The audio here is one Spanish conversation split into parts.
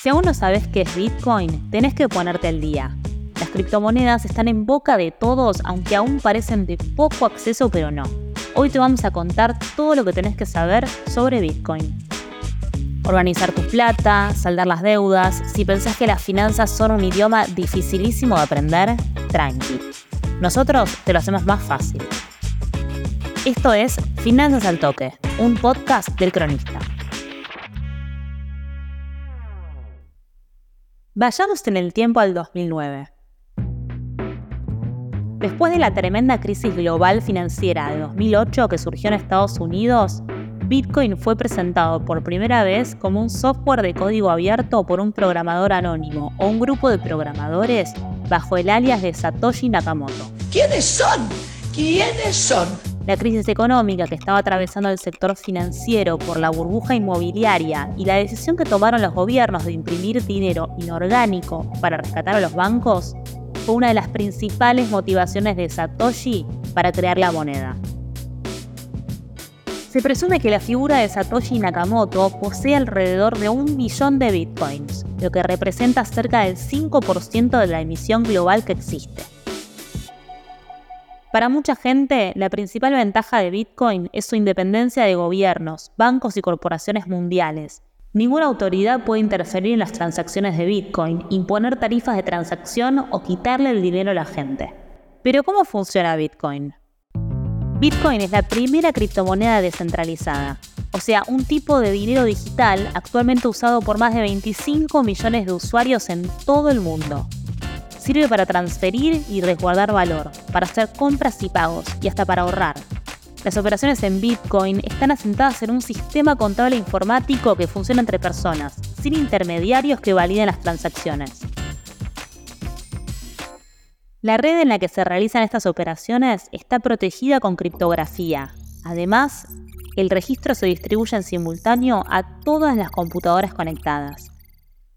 Si aún no sabes qué es Bitcoin, tenés que ponerte al día. Las criptomonedas están en boca de todos, aunque aún parecen de poco acceso, pero no. Hoy te vamos a contar todo lo que tenés que saber sobre Bitcoin. Organizar tu plata, saldar las deudas. Si pensás que las finanzas son un idioma dificilísimo de aprender, tranqui. Nosotros te lo hacemos más fácil. Esto es Finanzas al Toque, un podcast del cronista. Vayamos en el tiempo al 2009. Después de la tremenda crisis global financiera de 2008 que surgió en Estados Unidos, Bitcoin fue presentado por primera vez como un software de código abierto por un programador anónimo o un grupo de programadores bajo el alias de Satoshi Nakamoto. ¿Quiénes son? ¿Quiénes son? La crisis económica que estaba atravesando el sector financiero por la burbuja inmobiliaria y la decisión que tomaron los gobiernos de imprimir dinero inorgánico para rescatar a los bancos fue una de las principales motivaciones de Satoshi para crear la moneda. Se presume que la figura de Satoshi Nakamoto posee alrededor de un millón de bitcoins, lo que representa cerca del 5% de la emisión global que existe. Para mucha gente, la principal ventaja de Bitcoin es su independencia de gobiernos, bancos y corporaciones mundiales. Ninguna autoridad puede interferir en las transacciones de Bitcoin, imponer tarifas de transacción o quitarle el dinero a la gente. Pero ¿cómo funciona Bitcoin? Bitcoin es la primera criptomoneda descentralizada, o sea, un tipo de dinero digital actualmente usado por más de 25 millones de usuarios en todo el mundo. Sirve para transferir y resguardar valor, para hacer compras y pagos y hasta para ahorrar. Las operaciones en Bitcoin están asentadas en un sistema contable informático que funciona entre personas, sin intermediarios que validen las transacciones. La red en la que se realizan estas operaciones está protegida con criptografía. Además, el registro se distribuye en simultáneo a todas las computadoras conectadas.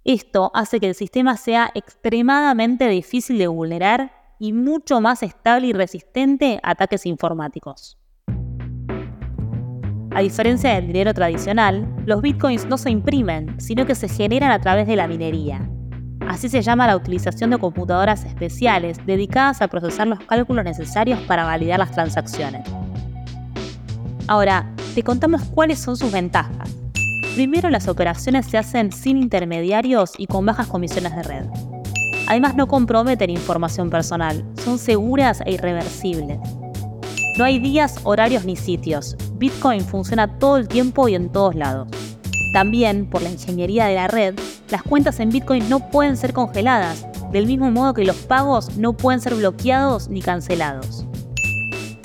Esto hace que el sistema sea extremadamente difícil de vulnerar y mucho más estable y resistente a ataques informáticos. A diferencia del dinero tradicional, los bitcoins no se imprimen, sino que se generan a través de la minería. Así se llama la utilización de computadoras especiales dedicadas a procesar los cálculos necesarios para validar las transacciones. Ahora, te contamos cuáles son sus ventajas. Primero, las operaciones se hacen sin intermediarios y con bajas comisiones de red. Además, no comprometen información personal, son seguras e irreversibles. No hay días, horarios ni sitios. Bitcoin funciona todo el tiempo y en todos lados. También, por la ingeniería de la red, las cuentas en Bitcoin no pueden ser congeladas, del mismo modo que los pagos no pueden ser bloqueados ni cancelados.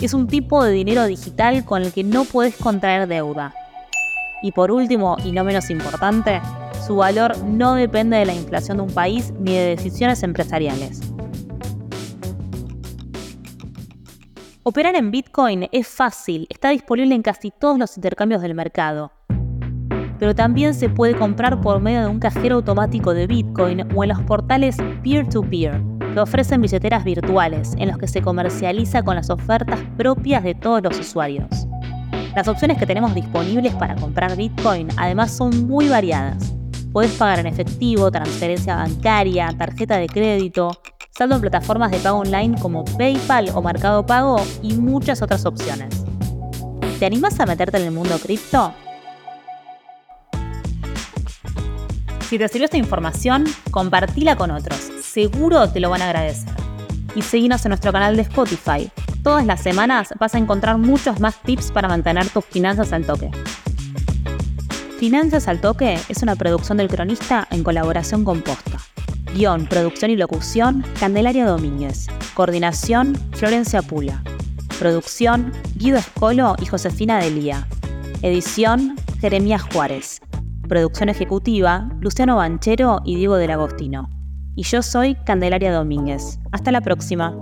Es un tipo de dinero digital con el que no puedes contraer deuda, y por último, y no menos importante, su valor no depende de la inflación de un país ni de decisiones empresariales. Operar en Bitcoin es fácil, está disponible en casi todos los intercambios del mercado. Pero también se puede comprar por medio de un cajero automático de Bitcoin o en los portales peer-to-peer, -peer, que ofrecen billeteras virtuales en los que se comercializa con las ofertas propias de todos los usuarios. Las opciones que tenemos disponibles para comprar Bitcoin además son muy variadas. Puedes pagar en efectivo, transferencia bancaria, tarjeta de crédito, saldo en plataformas de pago online como PayPal o Mercado Pago y muchas otras opciones. ¿Te animas a meterte en el mundo cripto? Si te sirvió esta información, compartila con otros. Seguro te lo van a agradecer. Y seguinos en nuestro canal de Spotify Todas las semanas vas a encontrar muchos más tips para mantener tus finanzas al toque. Finanzas al Toque es una producción del cronista en colaboración con Posta. Guión, producción y locución, Candelaria Domínguez. Coordinación, Florencia Pula. Producción, Guido Escolo y Josefina Delía. Edición, Jeremías Juárez. Producción ejecutiva, Luciano Banchero y Diego del Agostino. Y yo soy Candelaria Domínguez. Hasta la próxima.